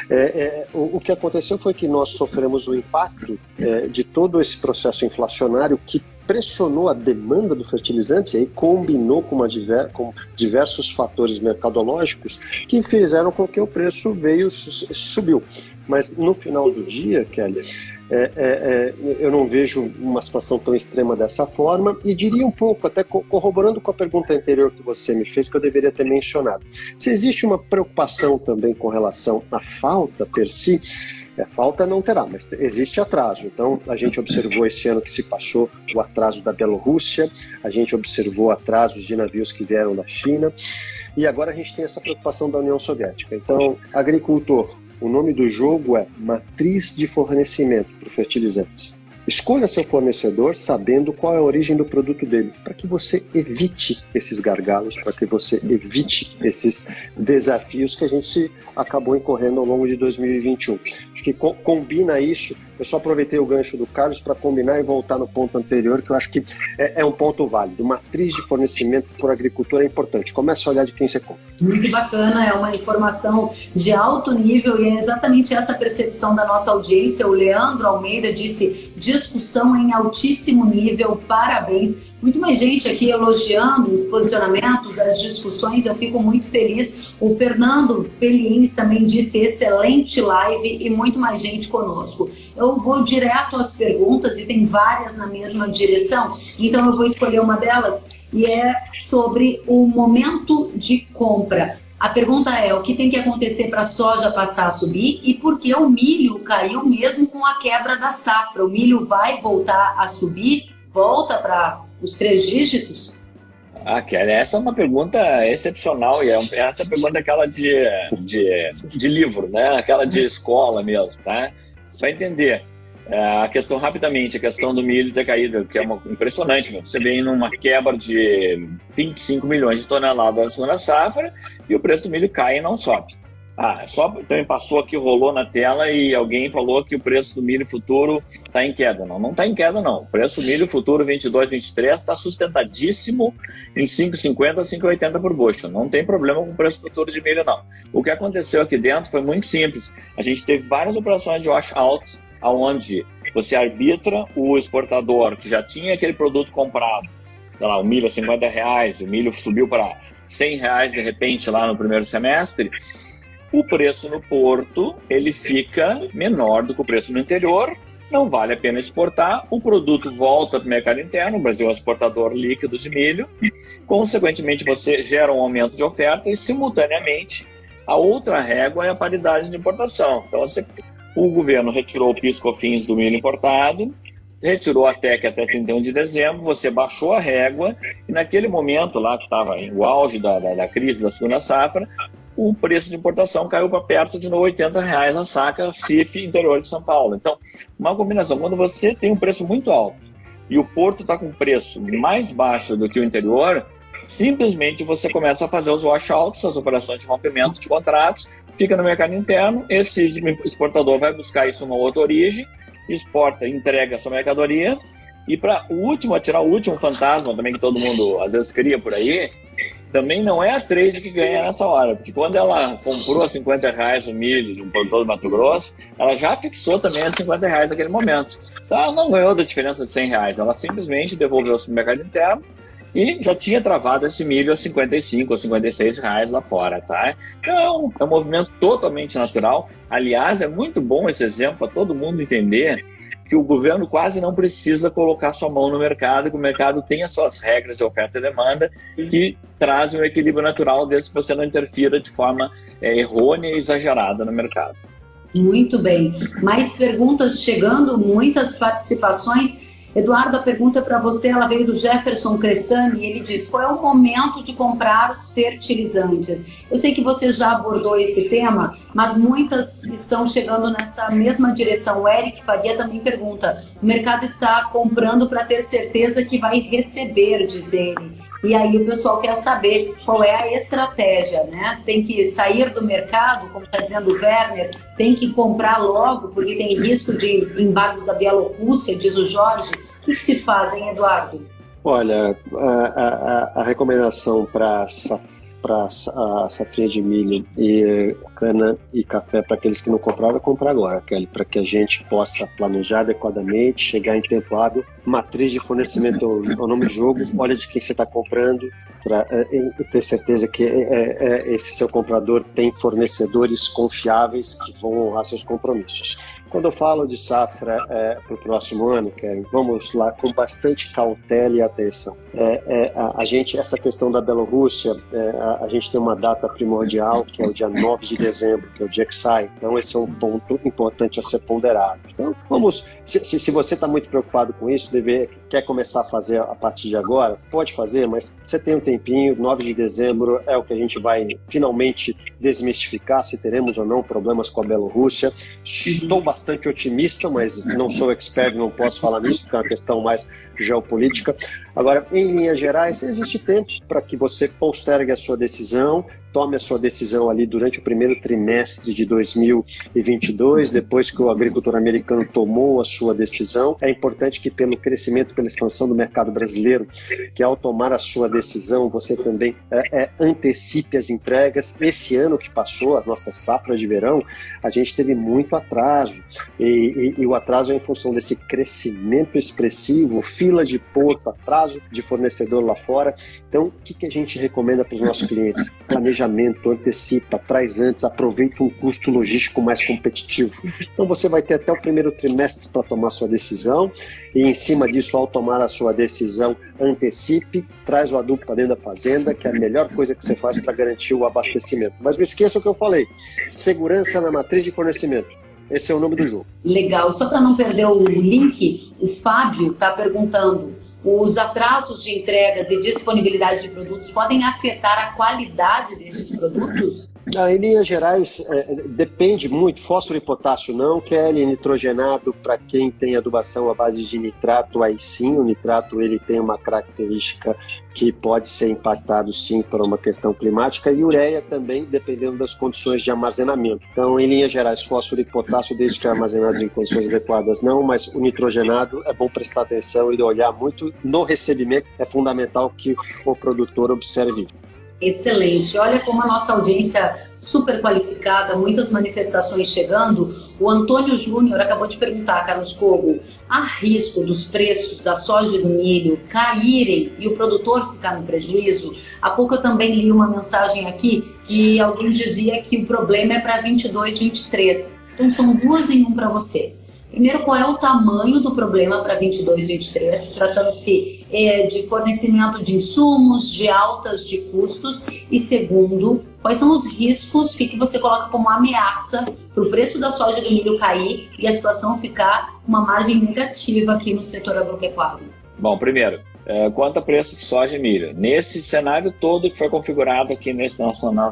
Speaker 3: É, é, o, o, que aconteceu foi que nós sofremos o impacto é, de todo esse processo inflacionário que pressionou a demanda do fertilizante e aí combinou com, diver, com diversos fatores mercadológicos que fizeram com que o preço veio subiu. Mas no final do dia, Kelly, é, é, é, eu não vejo uma situação tão extrema dessa forma e diria um pouco, até corroborando com a pergunta anterior que você me fez, que eu deveria ter mencionado. Se existe uma preocupação também com relação à falta per si, é, falta não terá, mas existe atraso. Então, a gente observou esse ano que se passou o atraso da Bielorrússia, a gente observou atrasos de navios que vieram da China, e agora a gente tem essa preocupação da União Soviética. Então, agricultor, o nome do jogo é Matriz de Fornecimento para Fertilizantes. Escolha seu fornecedor sabendo qual é a origem do produto dele, para que você evite esses gargalos, para que você evite esses desafios que a gente acabou incorrendo ao longo de 2021. Acho que co combina isso eu só aproveitei o gancho do Carlos para combinar e voltar no ponto anterior, que eu acho que é, é um ponto válido. Matriz de fornecimento por agricultor é importante. Comece a olhar de quem você compra.
Speaker 1: Muito bacana, é uma informação de alto nível e é exatamente essa percepção da nossa audiência. O Leandro Almeida disse: discussão em altíssimo nível, parabéns. Muito mais gente aqui elogiando os posicionamentos, as discussões, eu fico muito feliz. O Fernando Pelins também disse excelente live e muito mais gente conosco. Eu vou direto às perguntas e tem várias na mesma direção, então eu vou escolher uma delas e é sobre o momento de compra. A pergunta é: o que tem que acontecer para a soja passar a subir e por que o milho caiu mesmo com a quebra da safra? O milho vai voltar a subir? Volta para os três dígitos?
Speaker 2: Ah, Kelly, essa é uma pergunta excepcional e é essa pergunta é aquela de, de, de livro, né? Aquela de escola mesmo, tá? Para entender é, a questão rapidamente, a questão do milho ter caído, que é uma, impressionante, meu. você vem numa quebra de 25 milhões de toneladas na segunda safra e o preço do milho cai e não sobe. Ah, só também passou aqui, rolou na tela e alguém falou que o preço do milho futuro está em queda. Não, não está em queda, não. O preço do milho futuro 22, 23 está sustentadíssimo em 5,50 a 5,80 por bushel. Não tem problema com o preço futuro de milho, não. O que aconteceu aqui dentro foi muito simples. A gente teve várias operações de wash-out, onde você arbitra o exportador que já tinha aquele produto comprado, sei lá, o milho a 50 reais, o milho subiu para 100 reais de repente lá no primeiro semestre o preço no porto ele fica menor do que o preço no interior, não vale a pena exportar, o produto volta para o mercado interno, o Brasil é um exportador líquido de milho, consequentemente você gera um aumento de oferta e simultaneamente a outra régua é a paridade de importação. Então você, o governo retirou o PIS/COFINS do milho importado, retirou a TEC até 31 de dezembro, você baixou a régua e naquele momento lá que estava o auge da, da, da, crise da segunda safra, o preço de importação caiu para perto de 80 reais a saca CIF interior de São Paulo. Então, uma combinação, quando você tem um preço muito alto e o porto está com preço mais baixo do que o interior, simplesmente você começa a fazer os washouts, as operações de rompimento de contratos, fica no mercado interno, esse exportador vai buscar isso numa outra origem, exporta, entrega a sua mercadoria, e para o último, tirar o último fantasma também que todo mundo às vezes cria por aí, também não é a trade que ganha nessa hora, porque quando ela comprou a 50 reais o milho de um produtor do Mato Grosso, ela já fixou também a 50 reais naquele momento. Então ela não ganhou da diferença de 100 reais, ela simplesmente devolveu o mercado interno e já tinha travado esse milho a 55 ou 56 reais lá fora, tá? Então, é um movimento totalmente natural. Aliás, é muito bom esse exemplo para todo mundo entender que o governo quase não precisa colocar sua mão no mercado, que o mercado tem as suas regras de oferta e demanda que trazem um equilíbrio natural desde que você não interfira de forma é, errônea e exagerada no mercado.
Speaker 1: Muito bem. Mais perguntas chegando, muitas participações. Eduardo, a pergunta para você, ela veio do Jefferson Crestani e ele diz: qual é o momento de comprar os fertilizantes? Eu sei que você já abordou esse tema, mas muitas estão chegando nessa mesma direção. O Eric Faria também pergunta: o mercado está comprando para ter certeza que vai receber, diz ele. E aí o pessoal quer saber qual é a estratégia, né? Tem que sair do mercado, como está dizendo o Werner, tem que comprar logo, porque tem risco de embargos da Bielorrússia, diz o Jorge. O que, que se faz, hein, Eduardo?
Speaker 3: Olha, a, a, a recomendação para para a safrinha de milho e cana e café para aqueles que não compraram, é comprar agora, Kelly, para que a gente possa planejar adequadamente, chegar em tempo hábil. Matriz de fornecimento é o nome do jogo, olha de quem você está comprando, para é, ter certeza que é, é, é, esse seu comprador tem fornecedores confiáveis que vão honrar seus compromissos. Quando eu falo de safra é, para o próximo ano, Kevin, vamos lá com bastante cautela e atenção. É, é, a, a, gente, essa questão da Bielorrússia, é, a, a, gente tem uma data primordial, que é o dia 9 de dezembro, que é o dia que sai. Então, esse é um ponto importante a ser ponderado. Então, vamos, se, se, se você está muito preocupado com isso, deve, quer começar a fazer a partir de agora, pode fazer, mas você tem um tempinho, 9 de dezembro é o que a gente vai finalmente desmistificar se teremos ou não problemas com a Bielorrússia. Estou bastante bastante otimista, mas não sou expert, não posso falar nisso, porque é uma questão mais geopolítica. Agora, em linhas gerais, existe tempo para que você postergue a sua decisão, tome a sua decisão ali durante o primeiro trimestre de 2022, depois que o agricultor americano tomou a sua decisão. É importante que, pelo crescimento, pela expansão do mercado brasileiro, que ao tomar a sua decisão, você também é, é, antecipe as entregas. Esse ano que passou, as nossas safras de verão, a gente teve muito atraso. E, e, e o atraso é em função desse crescimento expressivo, fila de porto, atraso de fornecedor lá fora. Então, o que, que a gente recomenda para os nossos clientes? Planejamento, antecipa, traz antes, aproveita um custo logístico mais competitivo. Então, você vai ter até o primeiro trimestre para tomar sua decisão e, em cima disso, ao tomar a sua decisão, antecipe, traz o adubo para dentro da fazenda, que é a melhor coisa que você faz para garantir o abastecimento. Mas não esqueça o que eu falei: segurança na matriz de fornecimento. Esse é o nome do jogo.
Speaker 1: Legal. Só para não perder o link, o Fábio está perguntando os atrasos de entregas e disponibilidade de produtos podem afetar a qualidade destes produtos?
Speaker 3: Ah, em linhas gerais, é, depende muito. Fósforo e potássio não, Kelly, nitrogenado, para quem tem adubação à base de nitrato, aí sim, o nitrato ele tem uma característica que pode ser impactado sim por uma questão climática, e ureia também, dependendo das condições de armazenamento. Então, em linhas gerais, fósforo e potássio, desde que armazenados em condições adequadas, não, mas o nitrogenado é bom prestar atenção e olhar muito no recebimento, é fundamental que o produtor observe.
Speaker 1: Excelente. Olha como a nossa audiência super qualificada, muitas manifestações chegando. O Antônio Júnior acabou de perguntar, Carlos Cogo, há risco dos preços da soja e do milho caírem e o produtor ficar no prejuízo? Há pouco eu também li uma mensagem aqui que alguém dizia que o problema é para 22, 23. Então são duas em um para você. Primeiro, qual é o tamanho do problema para 22, 23, tratando-se é, de fornecimento de insumos, de altas de custos, e segundo, quais são os riscos, que, que você coloca como ameaça para o preço da soja e do milho cair e a situação ficar uma margem negativa aqui no setor agropecuário?
Speaker 2: Bom, primeiro, é, quanto a preço de soja e milho, nesse cenário todo que foi configurado aqui nesse nosso, na,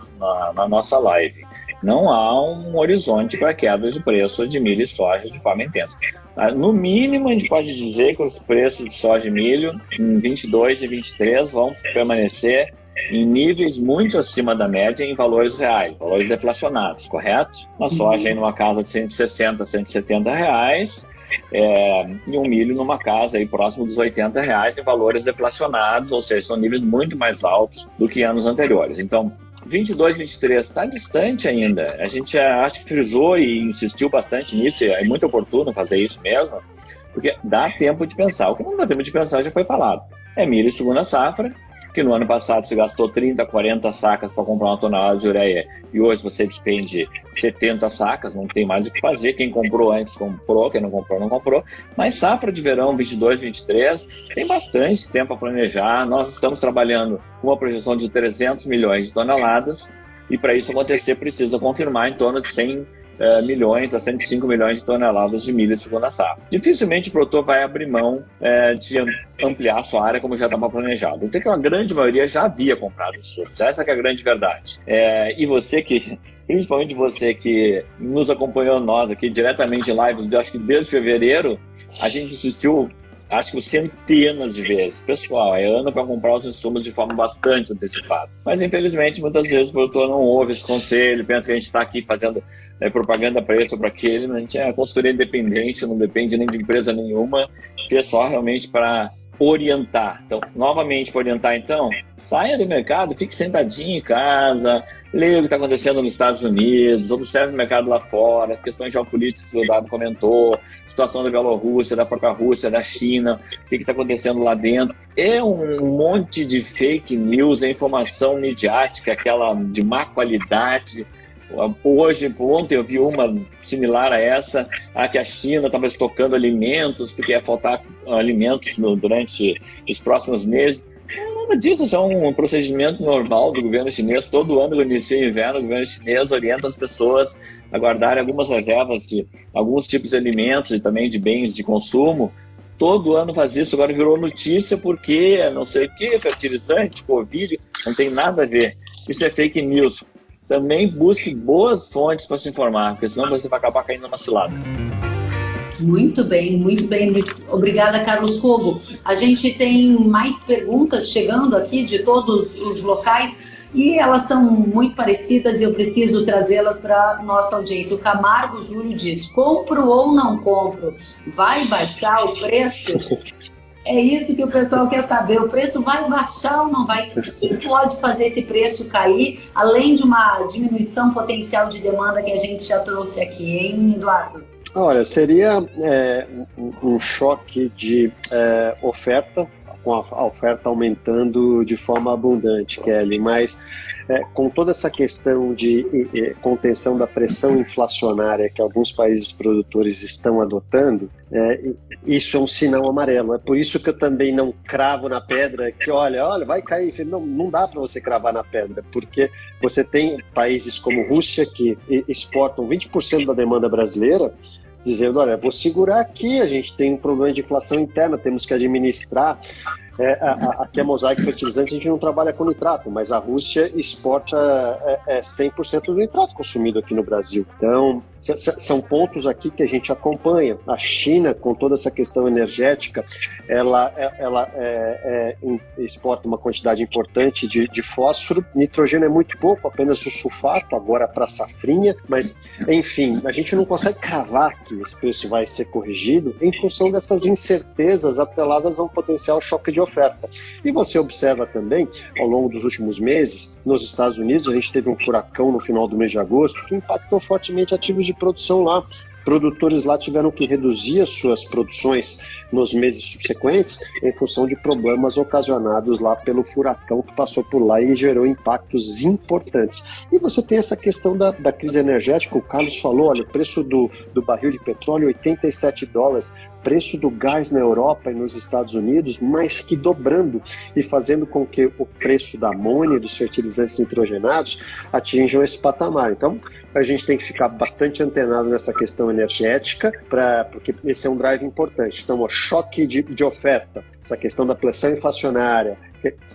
Speaker 2: na nossa live, não há um horizonte para queda de preço de milho e soja de forma intensa. Ah, no mínimo, a gente pode dizer que os preços de soja e milho em 22 e 23 vão permanecer em níveis muito acima da média em valores reais, valores deflacionados, correto? Na soja em uma casa de 160, 170 reais, é, e um milho numa casa aí próximo dos 80 reais em valores deflacionados, ou seja, são níveis muito mais altos do que anos anteriores. Então, 22, 23 está distante ainda. A gente é, acho que frisou e insistiu bastante nisso, e é muito oportuno fazer isso mesmo, porque dá tempo de pensar. O que não dá tempo de pensar já foi falado. É milho segunda safra, que no ano passado você gastou 30, 40 sacas para comprar uma tonelada de ureia e hoje você despende 70 sacas, não tem mais o que fazer. Quem comprou antes comprou, quem não comprou não comprou. Mas safra de verão 22, 23 tem bastante tempo para planejar. Nós estamos trabalhando com uma projeção de 300 milhões de toneladas e para isso acontecer precisa confirmar em torno de 100 é, milhões a 105 milhões de toneladas de milho de segunda safra. Dificilmente o produtor vai abrir mão é, de ampliar a sua área como já estava planejado. Então, que a grande maioria já havia comprado insumos. Essa é a grande verdade. É, e você que <laughs> principalmente você que nos acompanhou nós aqui diretamente em lives, acho que desde fevereiro, a gente insistiu acho que centenas de vezes. Pessoal, é ano para comprar os insumos de forma bastante antecipada. Mas, infelizmente, muitas vezes o produtor não ouve esse conselho, pensa que a gente está aqui fazendo é, propaganda para isso ou para aquele. A gente é consultoria independente, não depende nem de empresa nenhuma, que é só realmente para orientar. Então, novamente, para orientar, então, saia do mercado, fique sentadinho em casa, leia o que está acontecendo nos Estados Unidos, observe o mercado lá fora, as questões geopolíticas que o Dado comentou, situação da Bielorrússia, da própria Rússia, da China, o que está acontecendo lá dentro. É um monte de fake news, é informação midiática, aquela de má qualidade, Hoje, ontem eu vi uma similar a essa, a que a China estava estocando alimentos, porque ia faltar alimentos no, durante os próximos meses. Nada disso, isso é um procedimento normal do governo chinês. Todo ano, quando inicia o inverno, o governo chinês orienta as pessoas a guardarem algumas reservas de alguns tipos de alimentos e também de bens de consumo. Todo ano faz isso, agora virou notícia porque não sei o que, fertilizante, Covid, não tem nada a ver. Isso é fake news também busque boas fontes para se informar, porque senão você vai acabar caindo numa cilada.
Speaker 1: Muito bem, muito bem. Muito obrigada, Carlos Fogo. A gente tem mais perguntas chegando aqui de todos os locais e elas são muito parecidas e eu preciso trazê-las para nossa audiência. O Camargo Júlio diz: compro ou não compro? Vai baixar o preço? <laughs> É isso que o pessoal quer saber. O preço vai baixar ou não vai? O que pode fazer esse preço cair, além de uma diminuição potencial de demanda que a gente já trouxe aqui, hein, Eduardo?
Speaker 3: Olha, seria é, um choque de é, oferta, com a oferta aumentando de forma abundante, Kelly, mas é, com toda essa questão de contenção da pressão inflacionária que alguns países produtores estão adotando, é, isso é um sinal amarelo. É por isso que eu também não cravo na pedra que, olha, olha, vai cair. Não, não dá para você cravar na pedra, porque você tem países como Rússia que exportam 20% da demanda brasileira, dizendo, olha, vou segurar aqui, a gente tem um problema de inflação interna, temos que administrar. É, a, aqui a Mosaic Fertilizantes a gente não trabalha com nitrato, mas a Rússia exporta é, é 100% do nitrato consumido aqui no Brasil. Então, são pontos aqui que a gente acompanha. A China, com toda essa questão energética, ela, é, ela é, é, exporta uma quantidade importante de, de fósforo. Nitrogênio é muito pouco, apenas o sulfato, agora para safrinha, mas, enfim, a gente não consegue cravar que esse preço vai ser corrigido em função dessas incertezas atreladas a um potencial choque de oferta. E você observa também, ao longo dos últimos meses, nos Estados Unidos, a gente teve um furacão no final do mês de agosto que impactou fortemente ativos de produção lá produtores lá tiveram que reduzir as suas produções nos meses subsequentes em função de problemas ocasionados lá pelo furacão que passou por lá e gerou impactos importantes. E você tem essa questão da, da crise energética, o Carlos falou, olha, o preço do, do barril de petróleo 87 dólares, preço do gás na Europa e nos Estados Unidos mais que dobrando e fazendo com que o preço da amônia e dos fertilizantes nitrogenados atinjam esse patamar. Então, a gente tem que ficar bastante antenado nessa questão energética, pra, porque esse é um drive importante. Então, o choque de, de oferta, essa questão da pressão inflacionária,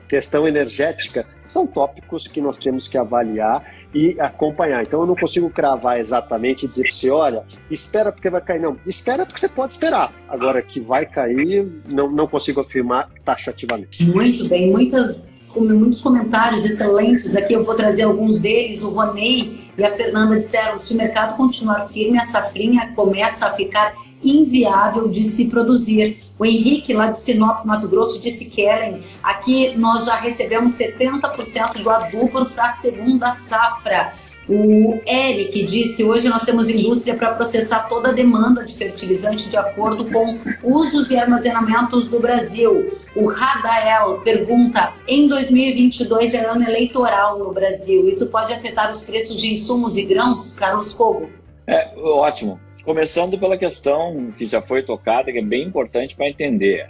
Speaker 3: questão energética, são tópicos que nós temos que avaliar e acompanhar. Então eu não consigo cravar exatamente e dizer para você, olha, espera porque vai cair. Não, espera porque você pode esperar. Agora que vai cair, não, não consigo afirmar taxativamente.
Speaker 1: Muito bem, muitas, muitos comentários excelentes aqui. Eu vou trazer alguns deles. O Ronei e a Fernanda disseram: se o mercado continuar firme, a safrinha começa a ficar inviável de se produzir. O Henrique, lá de Sinop, Mato Grosso, disse que Ellen, aqui nós já recebemos 70% do adubo para a segunda safra. O Eric disse: hoje nós temos indústria para processar toda a demanda de fertilizante de acordo com usos e armazenamentos do Brasil. O Radael pergunta: em 2022 é ano eleitoral no Brasil, isso pode afetar os preços de insumos e grãos? Carlos Cogo.
Speaker 2: É, ótimo. Começando pela questão que já foi tocada, que é bem importante para entender.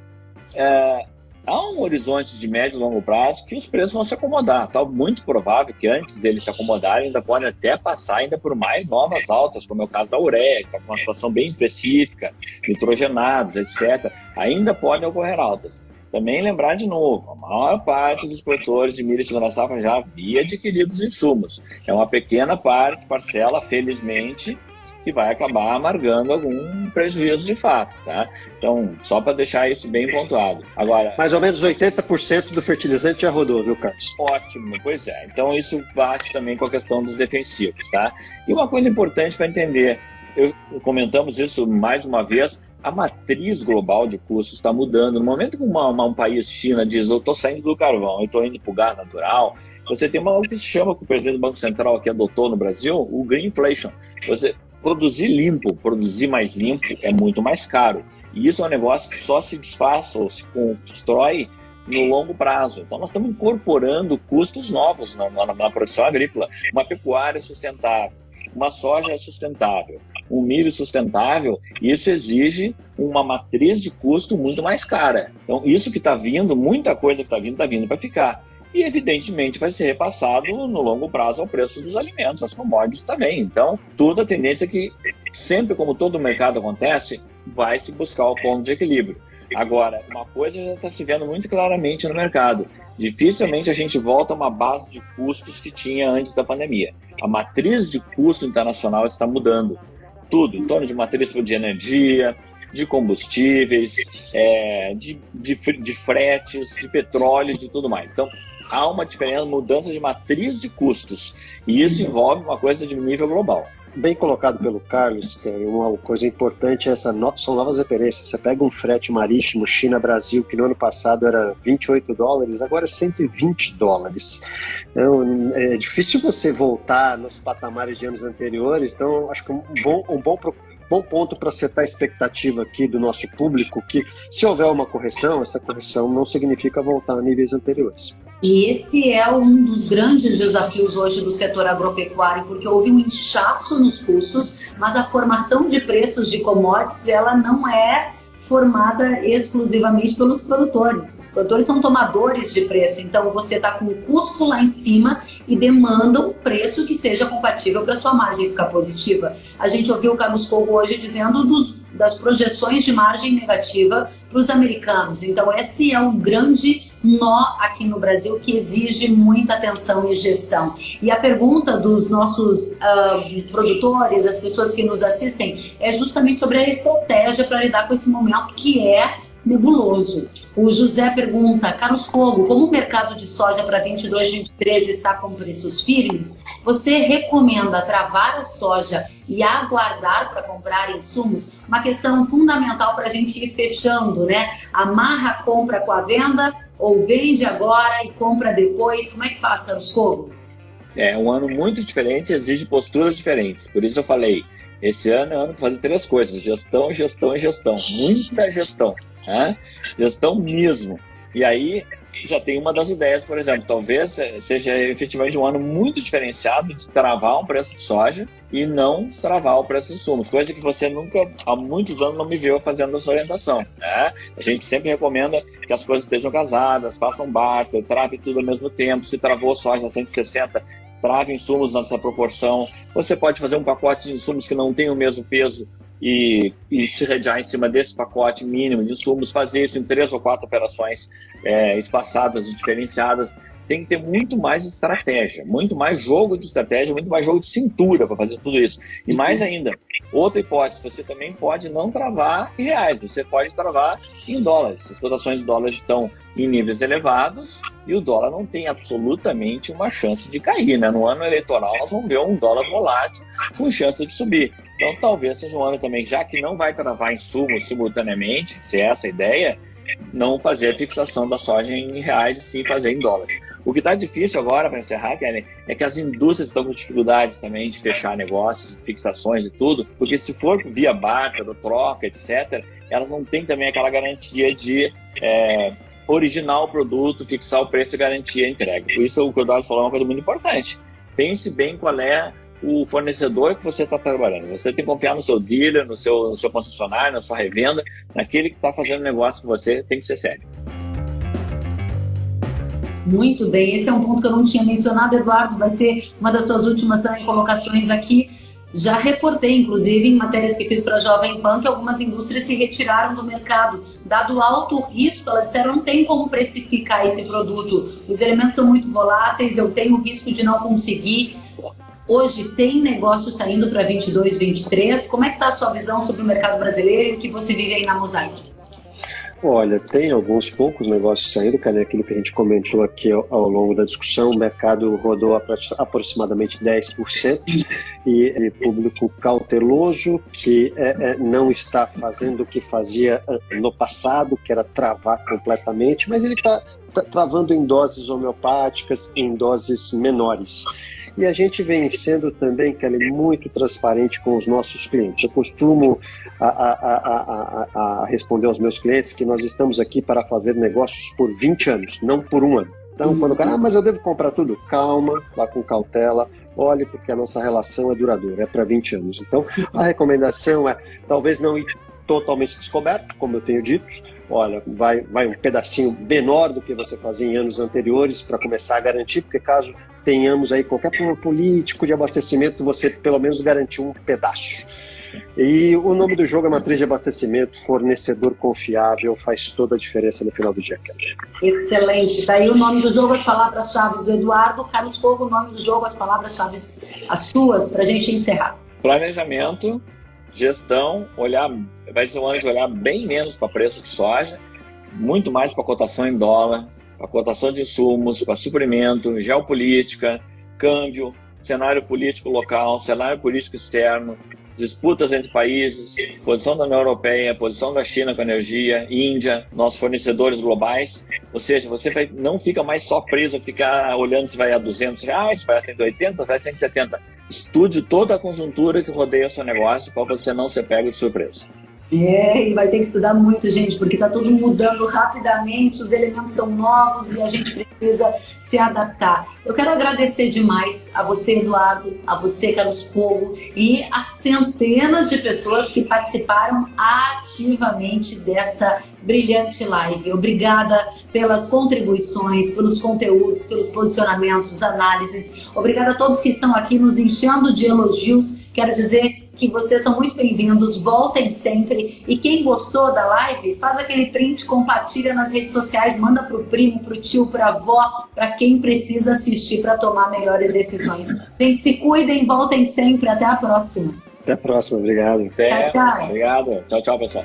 Speaker 2: É, há um horizonte de médio e longo prazo que os preços vão se acomodar. Tá muito provável que antes deles se acomodarem, ainda podem até passar ainda por mais novas altas, como é o caso da ureia, que é uma situação bem específica, nitrogenados, etc. Ainda podem ocorrer altas. Também lembrar de novo, a maior parte dos produtores de milho e segunda safra já havia adquirido os insumos. É uma pequena parte, parcela, felizmente, que vai acabar amargando algum prejuízo de fato, tá? Então, só para deixar isso bem pontuado. Agora,
Speaker 3: mais ou menos 80% do fertilizante já rodou, viu, Carlos?
Speaker 2: Ótimo, pois é. Então isso bate também com a questão dos defensivos, tá? E uma coisa importante para entender, eu comentamos isso mais uma vez, a matriz global de custos está mudando. No momento que uma, uma, um país, China, diz eu estou saindo do carvão, eu estou indo para o gás natural, você tem uma que se chama, que o presidente do Banco Central aqui adotou no Brasil, o Green Inflation. Você, produzir limpo, produzir mais limpo é muito mais caro. E isso é um negócio que só se desfaz ou se constrói no longo prazo. Então, nós estamos incorporando custos novos na, na, na, produção agrícola. Uma pecuária sustentável, uma soja sustentável, um milho sustentável, isso exige uma matriz de custo muito mais cara. Então, isso que está vindo, muita coisa que está vindo, está vindo para ficar e evidentemente vai ser repassado no longo prazo ao preço dos alimentos, as commodities também. Então, tudo a tendência é que, sempre como todo mercado acontece, vai se buscar o ponto de equilíbrio. Agora, uma coisa já está se vendo muito claramente no mercado. Dificilmente a gente volta a uma base de custos que tinha antes da pandemia. A matriz de custo internacional está mudando. Tudo, em torno de matriz de energia, de combustíveis, é, de, de, de fretes, de petróleo, de tudo mais. Então, há uma diferença, mudança de matriz de custos. E isso envolve uma coisa de nível global.
Speaker 3: Bem colocado pelo Carlos, que uma coisa importante é são novas referências. Você pega um frete marítimo China-Brasil, que no ano passado era 28 dólares, agora é 120 dólares. Então, é difícil você voltar nos patamares de anos anteriores, então acho que um bom, um bom bom ponto para setar a expectativa aqui do nosso público que se houver uma correção, essa correção não significa voltar a níveis anteriores.
Speaker 1: E esse é um dos grandes desafios hoje do setor agropecuário, porque houve um inchaço nos custos, mas a formação de preços de commodities ela não é formada exclusivamente pelos produtores. Os produtores são tomadores de preço, então você está com o custo lá em cima e demanda um preço que seja compatível para sua margem ficar positiva. A gente ouviu o Carlos Fogo hoje dizendo dos, das projeções de margem negativa para os americanos. Então esse é um grande nó aqui no Brasil que exige muita atenção e gestão. E a pergunta dos nossos uh, produtores, as pessoas que nos assistem, é justamente sobre a estratégia para lidar com esse momento que é nebuloso. O José pergunta, Carlos Fogo, como o mercado de soja para 22, 23 está com preços firmes, você recomenda travar a soja e aguardar para comprar insumos? Uma questão fundamental para a gente ir fechando, né? Amarra a compra com a venda ou vende agora e compra depois? Como é que faz, Carlos Fogo?
Speaker 2: É um ano muito diferente, exige posturas diferentes. Por isso eu falei, esse ano é ano para fazer três coisas: gestão, gestão e gestão. Muita gestão, né? Gestão mesmo. E aí já tem uma das ideias, por exemplo, talvez seja efetivamente um ano muito diferenciado de travar um preço de soja e não travar o preço de insumos, coisa que você nunca, há muitos anos, não me viu fazendo essa orientação. Né? A gente sempre recomenda que as coisas estejam casadas, façam barter, trave tudo ao mesmo tempo. Se travou soja 160, trave insumos nessa proporção. Você pode fazer um pacote de insumos que não tem o mesmo peso e, e se rejar em cima desse pacote mínimo de insumos, fazer isso em três ou quatro operações é, espaçadas e diferenciadas. Tem que ter muito mais estratégia, muito mais jogo de estratégia, muito mais jogo de cintura para fazer tudo isso. E mais ainda, Outra hipótese, você também pode não travar em reais, você pode travar em dólares. As cotações de dólares estão em níveis elevados e o dólar não tem absolutamente uma chance de cair. Né? No ano eleitoral, nós vamos ver um dólar volátil com chance de subir. Então, talvez seja um ano também, já que não vai travar insumos simultaneamente, se é essa a ideia, não fazer a fixação da soja em reais e sim fazer em dólares. O que está difícil agora, para encerrar, Kelly, é que as indústrias estão com dificuldades também de fechar negócios, fixações e tudo, porque se for via barter, troca, etc., elas não têm também aquela garantia de é, originar o produto, fixar o preço e garantir a entrega. Por isso, o que o Eduardo falou é uma coisa muito importante. Pense bem qual é o fornecedor que você está trabalhando. Você tem que confiar no seu dealer, no seu, no seu concessionário, na sua revenda, naquele que está fazendo negócio com você, tem que ser sério.
Speaker 1: Muito bem, esse é um ponto que eu não tinha mencionado, Eduardo, vai ser uma das suas últimas também colocações aqui. Já reportei, inclusive, em matérias que fiz para a Jovem Pan, que algumas indústrias se retiraram do mercado. Dado alto risco, elas disseram não tem como precificar esse produto. Os elementos são muito voláteis, eu tenho risco de não conseguir. Hoje tem negócio saindo para 22, 23. Como é que está a sua visão sobre o mercado brasileiro e o que você vive aí na Mosaic?
Speaker 3: Olha, tem alguns poucos negócios saindo, cara, aquilo que a gente comentou aqui ao, ao longo da discussão, o mercado rodou aproximadamente 10% e é público cauteloso que é, é, não está fazendo o que fazia no passado, que era travar completamente, mas ele está tá travando em doses homeopáticas, em doses menores. E a gente vem sendo também, Kelly, muito transparente com os nossos clientes. Eu costumo a, a, a, a, responder aos meus clientes que nós estamos aqui para fazer negócios por 20 anos, não por um ano. Então, quando o cara, ah, mas eu devo comprar tudo, calma, vá com cautela, olhe, porque a nossa relação é duradoura, é para 20 anos. Então, a recomendação é talvez não ir totalmente descoberto, como eu tenho dito, olha, vai, vai um pedacinho menor do que você fazia em anos anteriores para começar a garantir, porque caso tenhamos aí qualquer problema político de abastecimento, você pelo menos garantiu um pedaço. E o nome do jogo é matriz de abastecimento, fornecedor confiável, faz toda a diferença no final do dia.
Speaker 1: Excelente. Daí tá o nome do jogo, as palavras-chave do Eduardo. Carlos Fogo, o nome do jogo, as palavras-chave, as suas, para a gente encerrar.
Speaker 2: Planejamento, gestão, olhar, vai ser um ano de olhar bem menos para preço de soja, muito mais para cotação em dólar, para cotação de insumos, para suprimento, geopolítica, câmbio, cenário político local, cenário político externo, disputas entre países, posição da União Europeia, posição da China com energia, Índia, nossos fornecedores globais. Ou seja, você não fica mais só preso a ficar olhando se vai a 200 reais, se vai a 180, se vai a 170. Estude toda a conjuntura que rodeia o seu negócio para você não ser pego de surpresa.
Speaker 1: É, e vai ter que estudar muito, gente, porque está tudo mudando rapidamente, os elementos são novos e a gente precisa se adaptar. Eu quero agradecer demais a você, Eduardo, a você, Carlos Fogo, e a centenas de pessoas que participaram ativamente desta brilhante live. Obrigada pelas contribuições, pelos conteúdos, pelos posicionamentos, análises. Obrigada a todos que estão aqui nos enchendo de elogios. Quero dizer que vocês são muito bem-vindos, voltem sempre. E quem gostou da live, faz aquele print, compartilha nas redes sociais, manda pro primo, pro tio, pra avó, para quem precisa assistir para tomar melhores decisões. Gente, se cuidem, voltem sempre. Até a próxima.
Speaker 3: Até a próxima, obrigado.
Speaker 2: Até, tchau, tchau. Obrigado. Tchau, tchau, pessoal.